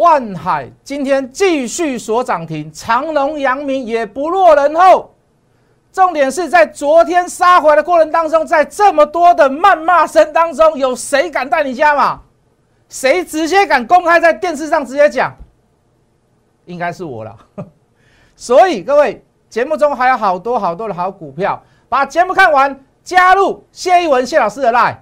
万海今天继续锁涨停，长隆、阳明也不落人后。重点是在昨天杀回来的过程当中，在这么多的谩骂声当中，有谁敢带你加码？谁直接敢公开在电视上直接讲？应该是我了。所以各位，节目中还有好多好多的好股票，把节目看完，加入谢一文谢老师的 line。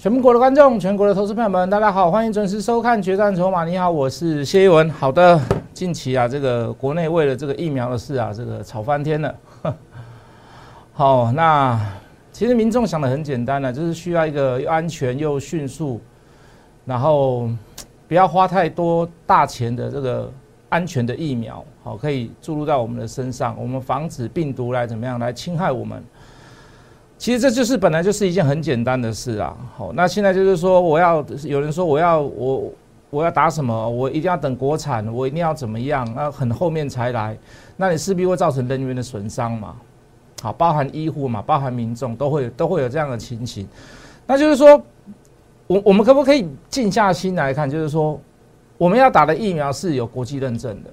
全国的观众，全国的投资朋友们，大家好，欢迎准时收看《决战筹码》。你好，我是谢一文。好的，近期啊，这个国内为了这个疫苗的事啊，这个吵翻天了。好，那其实民众想的很简单呢，就是需要一个又安全又迅速，然后不要花太多大钱的这个安全的疫苗，好，可以注入到我们的身上，我们防止病毒来怎么样来侵害我们。其实这就是本来就是一件很简单的事啊。好，那现在就是说，我要有人说我要我我要打什么，我一定要等国产，我一定要怎么样，那很后面才来，那你势必会造成人员的损伤嘛。好，包含医护嘛，包含民众都会都会有这样的情形。那就是说，我我们可不可以静下心来看？就是说，我们要打的疫苗是有国际认证的。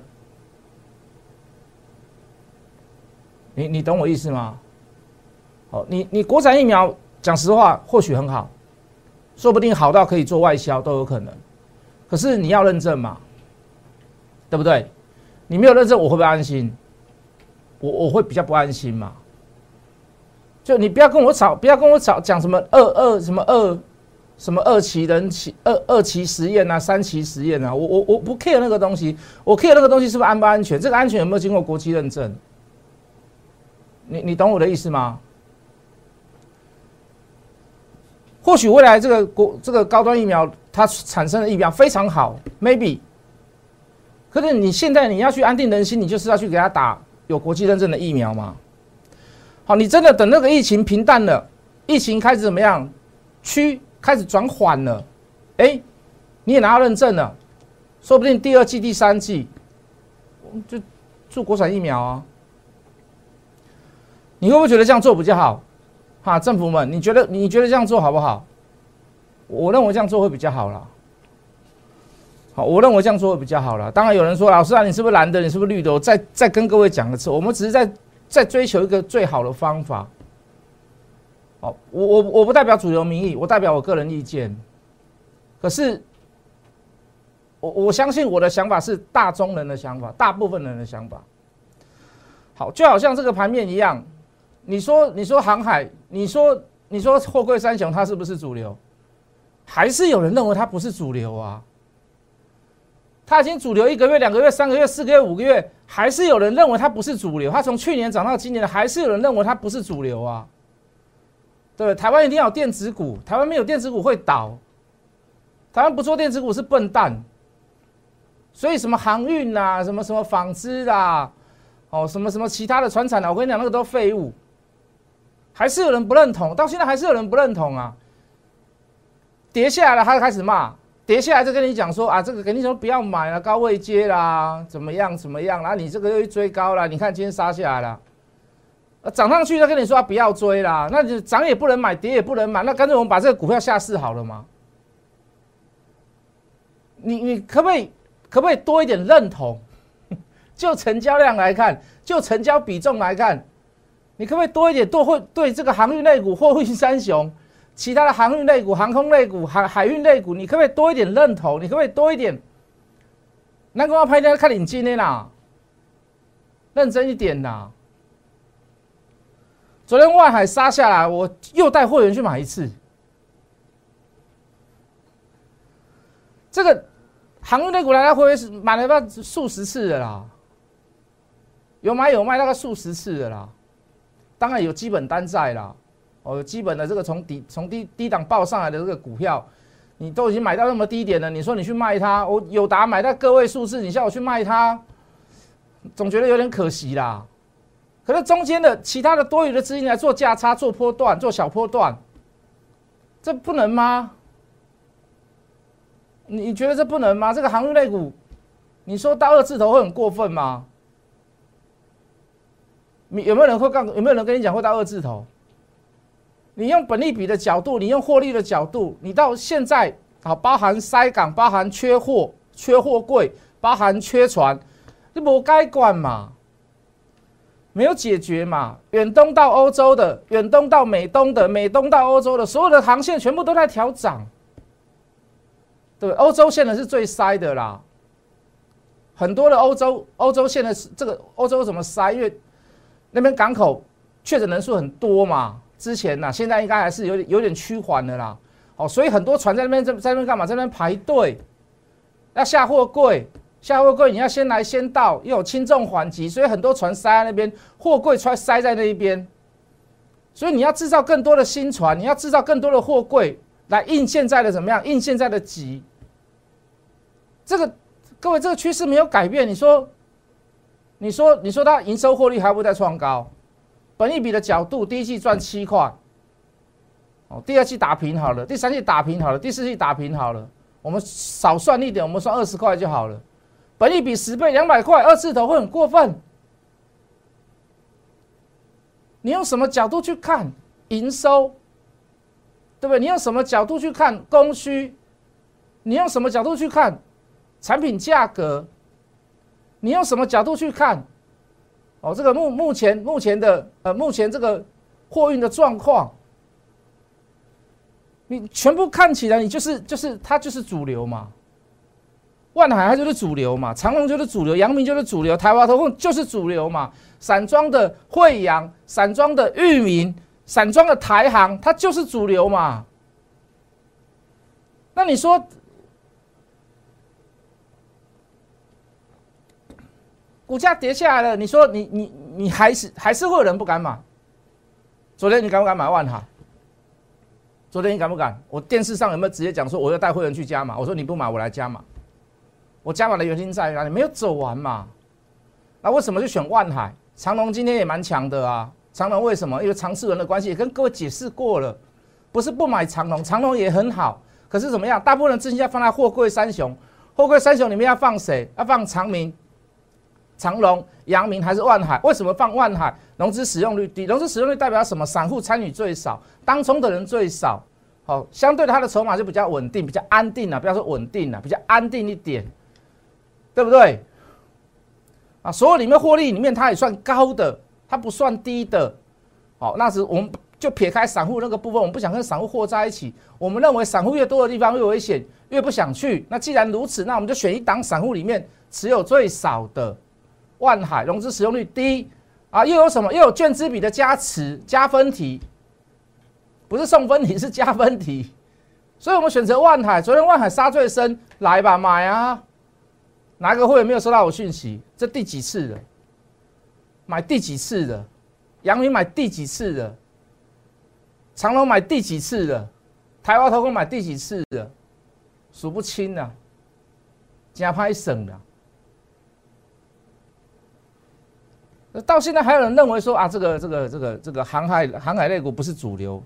你你懂我意思吗？你你国产疫苗，讲实话或许很好，说不定好到可以做外销都有可能。可是你要认证嘛，对不对？你没有认证，我会不会安心？我我会比较不安心嘛。就你不要跟我吵，不要跟我吵，讲什么二二什么二什么二期人期二二期实验啊，三期实验啊，我我我不 care 那个东西，我 care 那个东西是不是安不安全？这个安全有没有经过国际认证？你你懂我的意思吗？或许未来这个国这个高端疫苗它产生的疫苗非常好，maybe。可是你现在你要去安定人心，你就是要去给他打有国际认证的疫苗嘛？好，你真的等那个疫情平淡了，疫情开始怎么样，区开始转缓了，哎，你也拿到认证了，说不定第二季、第三季，就做国产疫苗啊。你会不会觉得这样做比较好？哈，政府们，你觉得你觉得这样做好不好？我认为这样做会比较好了。好，我认为这样做会比较好了。当然有人说，老师啊，你是不是蓝的？你是不是绿的？我再再跟各位讲一次，我们只是在在追求一个最好的方法。好，我我我不代表主流民意，我代表我个人意见。可是，我我相信我的想法是大众人的想法，大部分人的想法。好，就好像这个盘面一样。你说，你说航海，你说，你说货柜三雄，它是不是主流？还是有人认为它不是主流啊？它已经主流一个月、两个月、三个月、四个月、五个月，还是有人认为它不是主流？它从去年涨到今年的，还是有人认为它不是主流啊？对，台湾一定要有电子股，台湾没有电子股会倒。台湾不做电子股是笨蛋。所以什么航运呐，什么什么纺织啦，哦，什么什么其他的船产啊，我跟你讲，那个都废物。还是有人不认同，到现在还是有人不认同啊！跌下来了，他就开始骂，跌下来就跟你讲说啊，这个肯定说不要买了，高位接啦，怎么样怎么样？然后你这个又一追高了，你看今天杀下来了，涨上去他跟你说不要追啦，那就涨也不能买，跌也不能买，那干脆我们把这个股票下市好了吗？你你可不可以可不可以多一点认同？就成交量来看，就成交比重来看。你可不可以多一点，多会对这个航运类股、货运三雄、其他的航运类股、航空类股、海海运类股，你可不可以多一点认同？你可不可以多一点？那个要拍的看领金的啦，认真一点呐。昨天外海杀下来，我又带会员去买一次。这个航运类股来来回回是买了不数十次的啦，有买有卖，大概数十次的啦。当然有基本单在啦，哦，基本的这个从低从低低档报上来的这个股票，你都已经买到那么低点了，你说你去卖它，我有达买到个位数字，你叫我去卖它，总觉得有点可惜啦。可是中间的其他的多余的资金来做价差、做波段、做小波段，这不能吗？你觉得这不能吗？这个航运类股，你说到二字头会很过分吗？你有没有人会告？有没有人跟你讲会到二字头？你用本利比的角度，你用获利的角度，你到现在啊，包含塞港，包含缺货、缺货柜，包含缺船，你不该管嘛？没有解决嘛？远东到欧洲的，远东到美东的，美东到欧洲的，所有的航线全部都在调涨。对，欧洲线的是最塞的啦。很多的欧洲欧洲线的这个欧洲怎么塞？因为那边港口确诊人数很多嘛。之前呢，现在应该还是有点有点趋缓的啦。哦，所以很多船在那边在在那边干嘛？在那边排队，要下货柜。下货柜你要先来先到，又有轻重缓急，所以很多船塞在那边，货柜船塞在那一边，所以你要制造更多的新船，你要制造更多的货柜来应现在的怎么样？应现在的急。这个各位，这个趋势没有改变。你说，你说，你说它营收获利还会再创高？本一比的角度，第一季赚七块，哦，第二季打平好了，第三季打平好了，第四季打平好了，我们少算一点，我们算二十块就好了。本利比十倍两百块二字头会很过分？你用什么角度去看营收？对不对？你用什么角度去看供需？你用什么角度去看产品价格？你用什么角度去看？哦，这个目目前目前的呃目前这个货运的状况，你全部看起来，你就是就是它就是主流嘛。万海它就是主流嘛，长隆就是主流，阳明就是主流，台湾投控就是主流嘛。散装的惠阳、散装的裕民、散装的台航，它就是主流嘛。那你说股价跌下来了，你说你你你还是还是会有人不敢买？昨天你敢不敢买万海？昨天你敢不敢？我电视上有没有直接讲说我要带会员去加码？我说你不买，我来加码。我加码的原因在哪里？没有走完嘛？那为什么就选万海？长隆今天也蛮强的啊。长隆为什么？因为长次轮的关系，也跟各位解释过了，不是不买长隆，长隆也很好。可是怎么样？大部分人资金要放在货柜三雄，货柜三雄里面要放谁？要放长明、长隆、阳明还是万海？为什么放万海？融资使用率低，融资使用率代表什么？散户参与最少，当冲的人最少，好，相对它的筹码就比较稳定，比较安定了。不要说稳定了，比较安定一点。对不对？啊，所有里面获利里面，它也算高的，它不算低的。好，那是我们就撇开散户那个部分，我们不想跟散户和在一起。我们认为散户越多的地方越危险，越不想去。那既然如此，那我们就选一档散户里面持有最少的万海，融资使用率低啊，又有什么？又有券资比的加持，加分题，不是送分题，是加分题。所以我们选择万海。昨天万海杀最深，来吧，买啊！哪个会员没有收到我讯息？这第几次了？买第几次的？杨明买第几次的？长隆买第几次的？台湾投工买第几次的？数不清了，加拍省了。到现在还有人认为说啊，这个这个这个这个航海航海类股不是主流。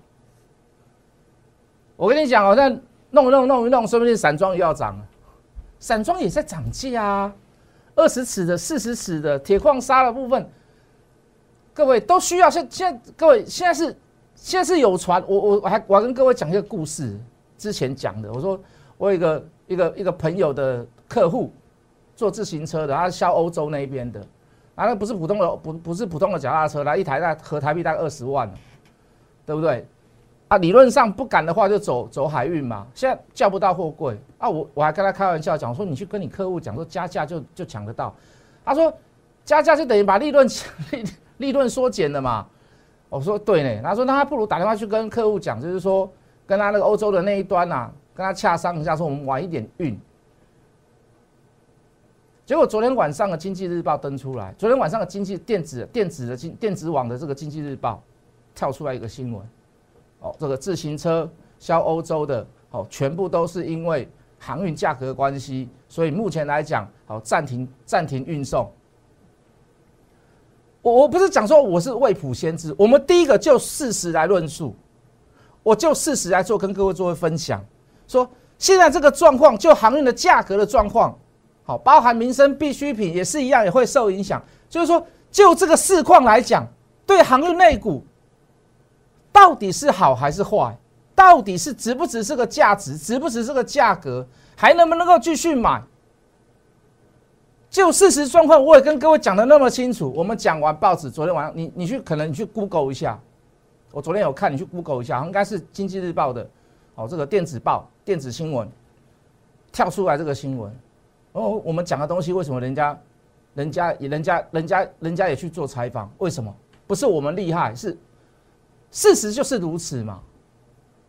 我跟你讲哦，那弄弄弄一弄，说不定散装又要涨了。散装也在涨价啊，二十尺的、四十尺的铁矿砂的部分，各位都需要。现现在各位现在是现在是有船，我我我还我还跟各位讲一个故事，之前讲的。我说我有一个一个一个朋友的客户做自行车的，他销欧洲那边的，啊，那不是普通的不不是普通的脚踏车，来一台大合台币大概二十万，对不对？啊，理论上不敢的话就走走海运嘛，现在叫不到货柜啊，我我还跟他开玩笑讲说，你去跟你客户讲说加价就就抢得到，他说加价就等于把利润 利利润缩减了嘛，我说对呢，他说那他不如打电话去跟客户讲，就是说跟他那个欧洲的那一端呐，跟他洽商一下，说我们晚一点运。结果昨天晚上的经济日报登出来，昨天晚上的经济电子电子的经电子网的这个经济日报跳出来一个新闻。哦，这个自行车销欧洲的，哦，全部都是因为航运价格关系，所以目前来讲，好暂停暂停运送。我我不是讲说我是未卜先知，我们第一个就事实来论述。我就事实来做，跟各位做分享。说现在这个状况，就航运的价格的状况，包含民生必需品也是一样，也会受影响。就是说，就这个市况来讲，对航运内股到底是好还是坏？到底是值不值这个价值，值不值这个价格，还能不能够继续买？就事实状况，我也跟各位讲的那么清楚。我们讲完报纸，昨天晚上你你去可能你去 Google 一下，我昨天有看，你去 Google 一下，应该是经济日报的哦，这个电子报电子新闻跳出来这个新闻。哦，我们讲的东西为什么人家人家也人家人家人家也去做采访？为什么？不是我们厉害，是事实就是如此嘛。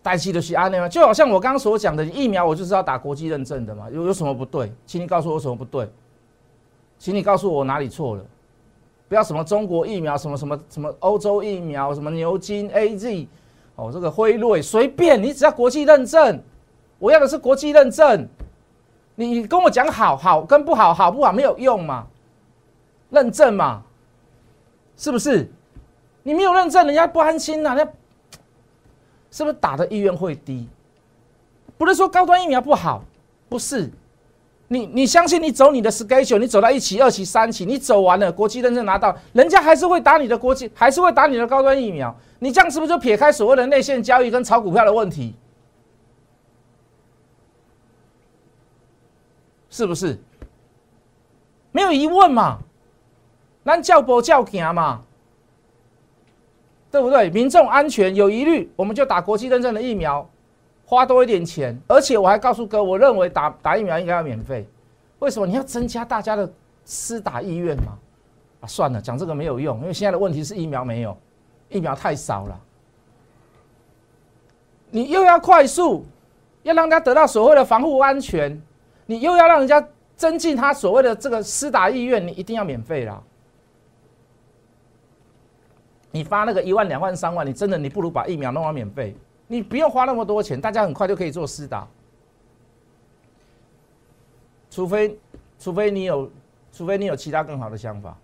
代替的是安内吗？就好像我刚刚所讲的疫苗，我就是要打国际认证的嘛，有有什么不对？请你告诉我什么不对？请你告诉我哪里错了？不要什么中国疫苗，什么什么什么欧洲疫苗，什么牛津 A Z，哦，这个辉瑞随便，你只要国际认证，我要的是国际认证。你跟我讲好好跟不好，好不好没有用嘛？认证嘛，是不是？你没有认证，人家不安心呐，人家。是不是打的意愿会低？不是说高端疫苗不好，不是。你你相信你走你的 schedule，你走到一期、二期、三期，你走完了，国际认证拿到，人家还是会打你的国际，还是会打你的高端疫苗。你这样是不是就撇开所谓的内线交易跟炒股票的问题？是不是？没有疑问嘛？咱叫不叫行嘛？对不对？民众安全有疑虑，我们就打国际认证的疫苗，花多一点钱。而且我还告诉哥，我认为打打疫苗应该要免费。为什么？你要增加大家的施打意愿嘛？啊，算了，讲这个没有用，因为现在的问题是疫苗没有，疫苗太少了。你又要快速，要让他得到所谓的防护安全，你又要让人家增进他所谓的这个施打意愿，你一定要免费啦。你发那个一万两万三万，你真的你不如把疫苗弄到免费，你不用花那么多钱，大家很快就可以做施打。除非，除非你有，除非你有其他更好的想法，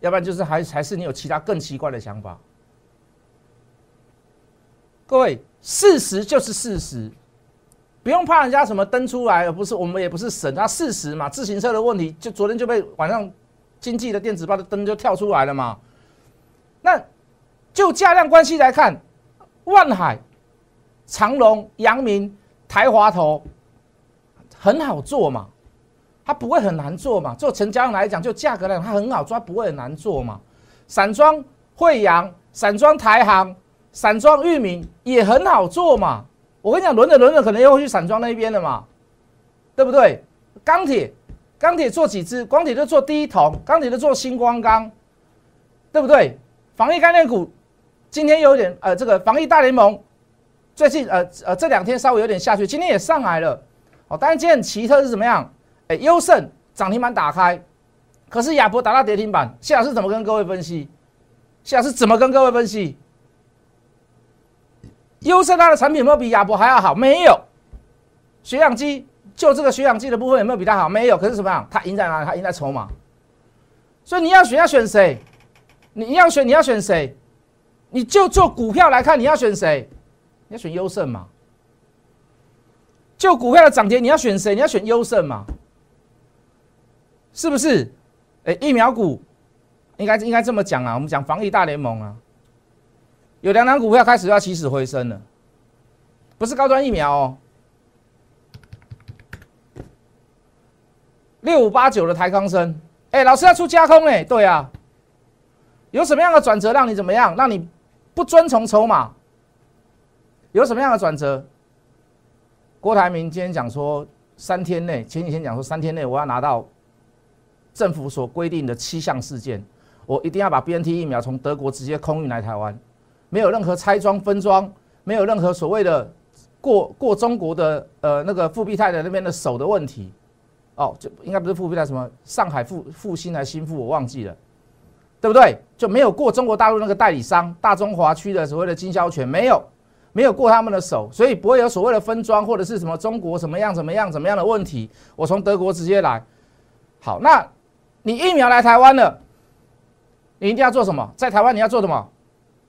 要不然就是还还是你有其他更奇怪的想法。各位，事实就是事实，不用怕人家什么登出来，而不是我们也不是神，啊事实嘛。自行车的问题，就昨天就被晚上经济的电子报的灯就跳出来了嘛，那。就价量关系来看，万海、长隆、阳明、台华投很好做嘛，它不会很难做嘛。做成交量来讲，就价格来讲，它很好抓，不会很难做嘛。散装惠阳、散装台行、散装裕民也很好做嘛。我跟你讲，轮着轮着，可能又会去散装那边的嘛，对不对？钢铁，钢铁做几只？钢铁就做第一桶，钢铁就做星光钢，对不对？防疫概念股。今天有点呃，这个防疫大联盟最近呃呃这两天稍微有点下去，今天也上来了。哦，当然今天奇特是怎么样？哎，优胜涨停板打开，可是亚博打到跌停板。谢老师怎么跟各位分析？谢老师怎么跟各位分析？优胜它的产品有没有比亚博还要好？没有。血氧机就这个血氧机的部分有没有比它好？没有。可是怎么样？它赢在哪里？它赢在筹码。所以你要选要选谁？你要选你要选谁？你就做股票来看，你要选谁？你要选优胜嘛？就股票的涨跌，你要选谁？你要选优胜嘛？是不是？哎，疫苗股应该应该这么讲啊。我们讲防疫大联盟啊，有两档股票开始要起死回生了，不是高端疫苗哦。六五八九的台康生，哎，老师要出加空哎，对啊，有什么样的转折让你怎么样？让你？不遵从筹码，有什么样的转折？郭台铭今天讲说，三天内，前几天讲说，三天内我要拿到政府所规定的七项事件，我一定要把 B N T 疫苗从德国直接空运来台湾，没有任何拆装分装，没有任何所谓的过过中国的呃那个富必泰的那边的手的问题，哦，就应该不是富必泰什么上海复复兴还是新富，我忘记了。对不对？就没有过中国大陆那个代理商大中华区的所谓的经销权，没有，没有过他们的手，所以不会有所谓的分装或者是什么中国怎么样怎么样怎么样的问题。我从德国直接来，好，那你疫苗来台湾了，你一定要做什么？在台湾你要做什么？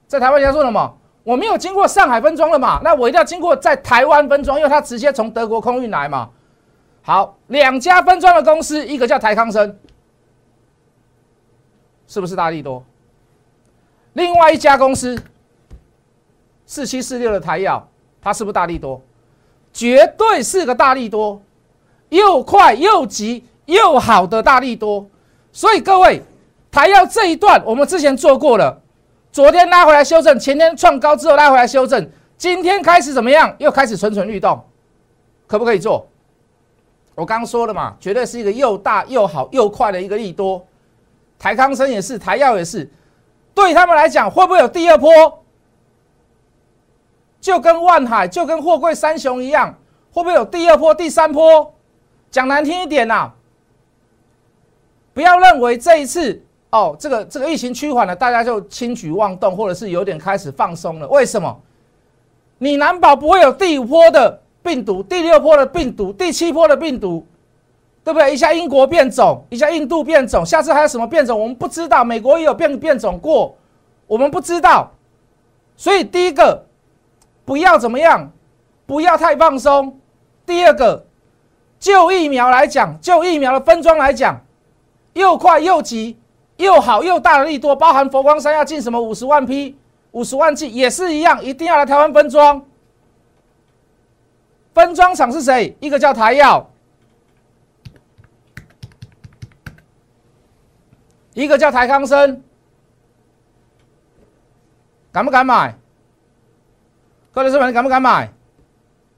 在台湾你要做什么？我没有经过上海分装了嘛，那我一定要经过在台湾分装，因为它直接从德国空运来嘛。好，两家分装的公司，一个叫台康生，是不是大力多？另外一家公司四七四六的台药，它是不是大力多？绝对是个大力多，又快又急又好的大力多。所以各位，台药这一段我们之前做过了。昨天拉回来修正，前天创高之后拉回来修正，今天开始怎么样？又开始蠢蠢欲动，可不可以做？我刚说了嘛，绝对是一个又大又好又快的一个利多。台康生也是，台药也是，对他们来讲会不会有第二波？就跟万海、就跟货柜三雄一样，会不会有第二波、第三波？讲难听一点呐，不要认为这一次。哦，这个这个疫情趋缓了，大家就轻举妄动，或者是有点开始放松了。为什么？你难保不会有第五波的病毒、第六波的病毒、第七波的病毒，对不对？一下英国变种，一下印度变种，下次还有什么变种？我们不知道。美国也有变变种过，我们不知道。所以第一个，不要怎么样，不要太放松。第二个，就疫苗来讲，就疫苗的分装来讲，又快又急。又好又大的利多，包含佛光山要进什么五十万批、五十万剂，也是一样，一定要来台湾分装。分装厂是谁？一个叫台药，一个叫台康生。敢不敢买？各位朋友，你敢不敢买？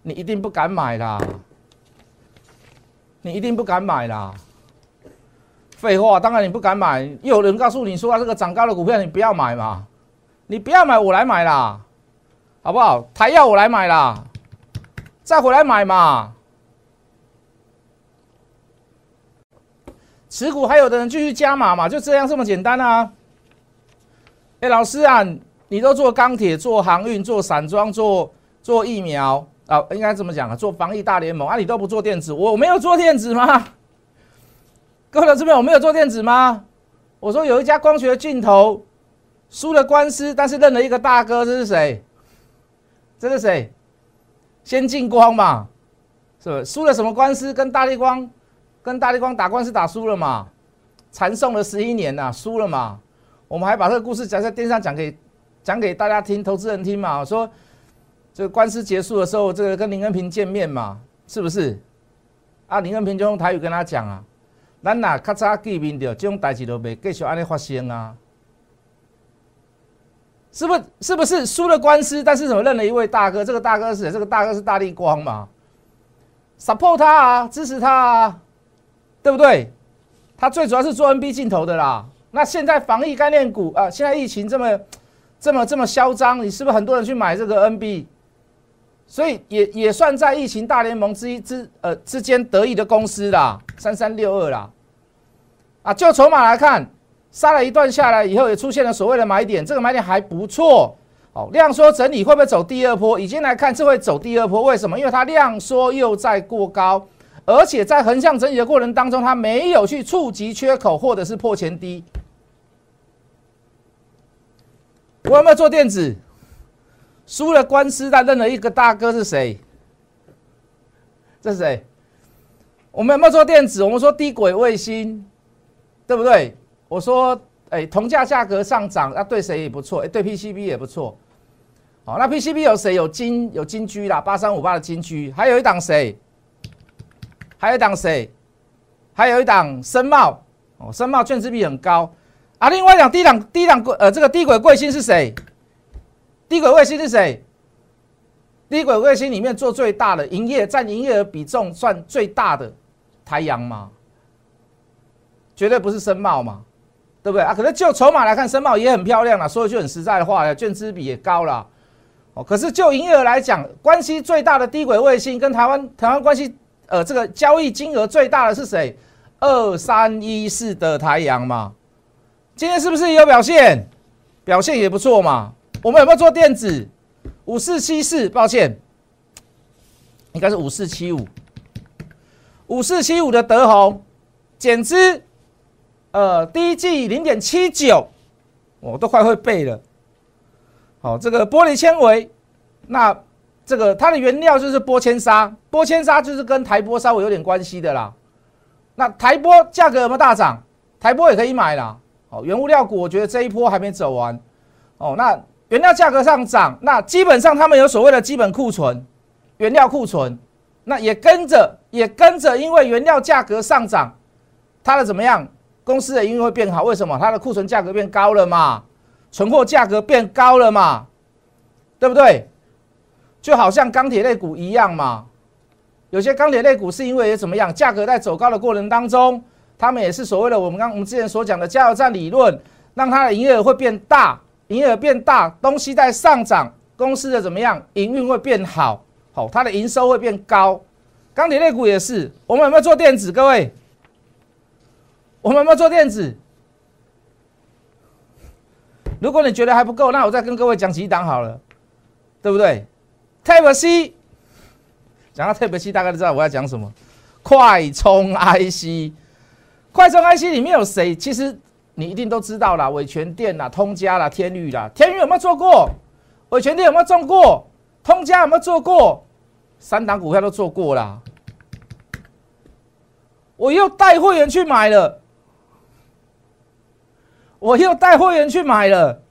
你一定不敢买啦！你一定不敢买啦！废话，当然你不敢买。又有人告诉你说，这个涨高的股票你不要买嘛，你不要买，我来买啦，好不好？台药我来买啦，再回来买嘛。持股还有的人继续加码嘛，就这样这么简单啊。哎，老师啊，你都做钢铁、做航运、做散装、做做疫苗啊，应该这么讲啊？做防疫大联盟啊，你都不做电子，我没有做电子吗？各位这边我没有做电子吗？我说有一家光学镜头输了官司，但是认了一个大哥，这是谁？这是谁？先进光嘛，是不是？输了什么官司？跟大力光，跟大力光打官司打输了嘛？缠讼了十一年呐，输了嘛？我们还把这个故事讲在电视上讲给讲给大家听，投资人听嘛。我说这个官司结束的时候，这个跟林恩平见面嘛，是不是？啊，林恩平就用台语跟他讲啊。咱若较早见面着，这种代志都未继续安尼发生啊？是不？是不是输了官司，但是怎么认了一位大哥？这个大哥是谁？这个大哥是大力光嘛？support 他啊，支持他啊，对不对？他最主要是做 NB 镜头的啦。那现在防疫概念股啊，现在疫情这么、这么、这么嚣张，你是不是很多人去买这个 NB？所以也也算在疫情大联盟之一之呃之间得益的公司啦，三三六二啦，啊，就筹码来看，杀了一段下来以后，也出现了所谓的买点，这个买点还不错，哦，量缩整理会不会走第二波？已经来看，这会走第二波，为什么？因为它量缩又在过高，而且在横向整理的过程当中，它没有去触及缺口或者是破前低。我有没有做电子？输了官司，但认了一个大哥是谁？这是谁？我们有没有做电子？我们说低轨卫星，对不对？我说，哎，铜价价格上涨，那对谁也不错？哎，对 PCB 也不错。好，那 PCB 有谁？有金，有金居啦，八三五八的金居，还有一档谁？还有一档谁？还有一档深茂。哦，深茂券值比很高啊。另外一档低档低档呃，这个低轨卫星是谁？低轨卫星是谁？低轨卫星里面做最大的营业占营业额比重算最大的太阳嘛？绝对不是深茂嘛，对不对啊？可是就筹码来看，深茂也很漂亮了。说一句很实在的话，券资比也高了。哦，可是就营业额来讲，关系最大的低轨卫星跟台湾台湾关系呃这个交易金额最大的是谁？二三一四的台阳嘛。今天是不是有表现？表现也不错嘛。我们有没有做电子？五四七四，抱歉，应该是五四七五。五四七五的德宏减资，呃，第一季零点七九，我都快会背了。好，这个玻璃纤维，那这个它的原料就是玻纤纱，玻纤纱就是跟台玻稍微有点关系的啦。那台玻价格有没有大涨？台玻也可以买啦。好，原物料股我觉得这一波还没走完。哦，那原料价格上涨，那基本上他们有所谓的基本库存，原料库存，那也跟着也跟着，因为原料价格上涨，它的怎么样？公司的营运会变好？为什么？它的库存价格变高了嘛，存货价格变高了嘛，对不对？就好像钢铁类股一样嘛，有些钢铁类股是因为怎么样？价格在走高的过程当中，他们也是所谓的我们刚我们之前所讲的加油站理论，让它的营业额会变大。营业额变大，东西在上涨，公司的怎么样？营运会变好，好，它的营收会变高。钢铁类股也是，我们有没有做电子？各位，我们有没有做电子？如果你觉得还不够，那我再跟各位讲几档好了，对不对？Type C，讲到 Type C，大概都知道我要讲什么。快充 IC，快充 IC 里面有谁？其实。你一定都知道啦，伟全电啦、通家啦、天宇啦，天宇有没有做过？伟全电有没有中过？通家有没有做过？三档股票都做过啦。我又带会员去买了，我又带会员去买了。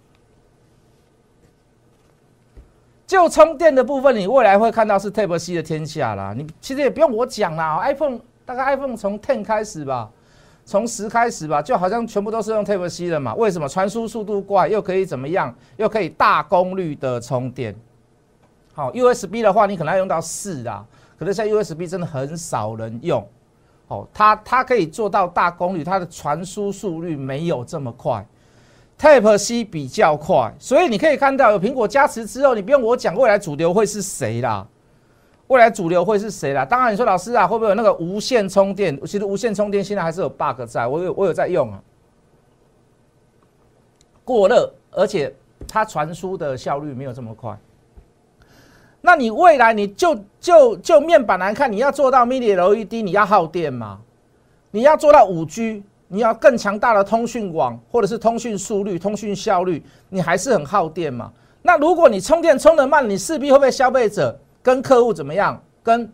就充电的部分，你未来会看到是 Type C 的天下啦。你其实也不用我讲啦，iPhone 大概 iPhone 从 Ten 开始吧。从十开始吧，就好像全部都是用 Type C 的嘛？为什么传输速度快，又可以怎么样？又可以大功率的充电？好，USB 的话，你可能要用到四啊，可能现在 USB 真的很少人用。哦，它它可以做到大功率，它的传输速率没有这么快，Type C 比较快，所以你可以看到有苹果加持之后，你不用我讲未来主流会是谁啦。未来主流会是谁啦？当然，你说老师啊，会不会有那个无线充电？其实无线充电现在还是有 bug 在，我有我有在用啊，过热，而且它传输的效率没有这么快。那你未来你就就就面板来看，你要做到 Mini LED，你要耗电吗？你要做到五 G，你要更强大的通讯网或者是通讯速率、通讯效率，你还是很耗电嘛？那如果你充电充得慢，你势必会被消费者。跟客户怎么样？跟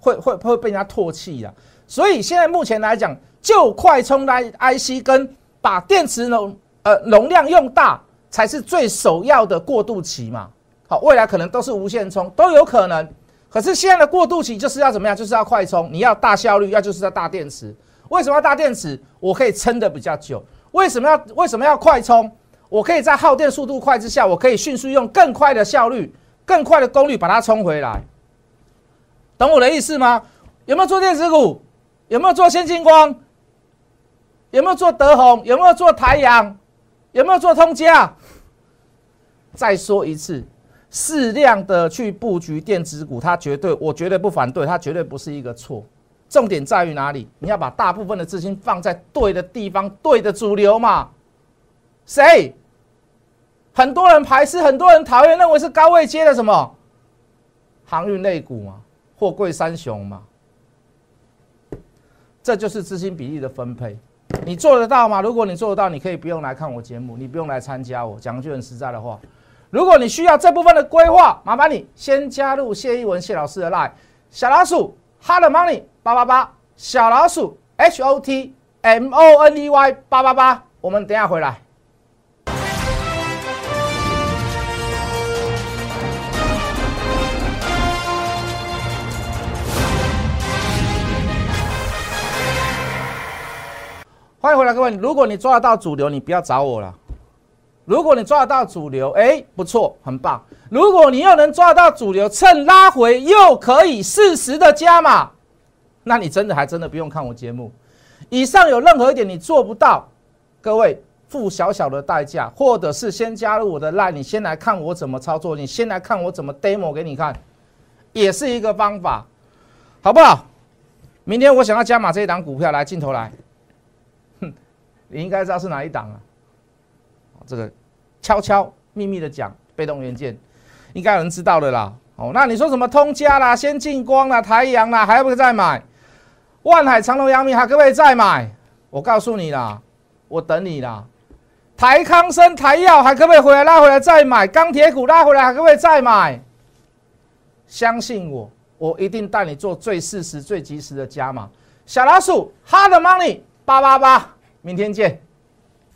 会会会被人家唾弃呀。所以现在目前来讲，就快充的 IC 跟把电池容呃容量用大，才是最首要的过渡期嘛。好，未来可能都是无线充，都有可能。可是现在的过渡期就是要怎么样？就是要快充，你要大效率，要就是要大电池。为什么要大电池？我可以撑得比较久。为什么要为什么要快充？我可以在耗电速度快之下，我可以迅速用更快的效率。更快的功率把它充回来，懂我的意思吗？有没有做电子股？有没有做先进光？有没有做德宏？有没有做台阳？有没有做通家？再说一次，适量的去布局电子股，它绝对，我绝对不反对，它绝对不是一个错。重点在于哪里？你要把大部分的资金放在对的地方，对的主流嘛？谁？很多人排斥，很多人讨厌，认为是高位接的什么航运类股嘛，货柜三雄嘛，这就是资金比例的分配。你做得到吗？如果你做得到，你可以不用来看我节目，你不用来参加我。讲句很实在的话，如果你需要这部分的规划，麻烦你先加入谢一文谢老师的 line 小老鼠 hot money 八八八小老鼠 h o t m o n e y 八八八，我们等下回来。欢迎回来，各位。如果你抓得到主流，你不要找我了。如果你抓得到主流，哎，不错，很棒。如果你又能抓得到主流，趁拉回又可以适时的加码，那你真的还真的不用看我节目。以上有任何一点你做不到，各位付小小的代价，或者是先加入我的 line，你先来看我怎么操作，你先来看我怎么 demo 给你看，也是一个方法，好不好？明天我想要加码这一档股票，来镜头来。哼你应该知道是哪一档啊？这个悄悄秘密的讲，被动元件应该有人知道的啦。哦，那你说什么通家啦、先进光啦、太阳啦，还不要再买？万海、长隆、阳明还可不可以再买？我告诉你啦，我等你啦。台康生、台药还可不可以回来拉回来再买？钢铁股拉回来还可不可以再买？相信我，我一定带你做最适时、最及时的加码。小老鼠，Hard Money 八八八，明天见。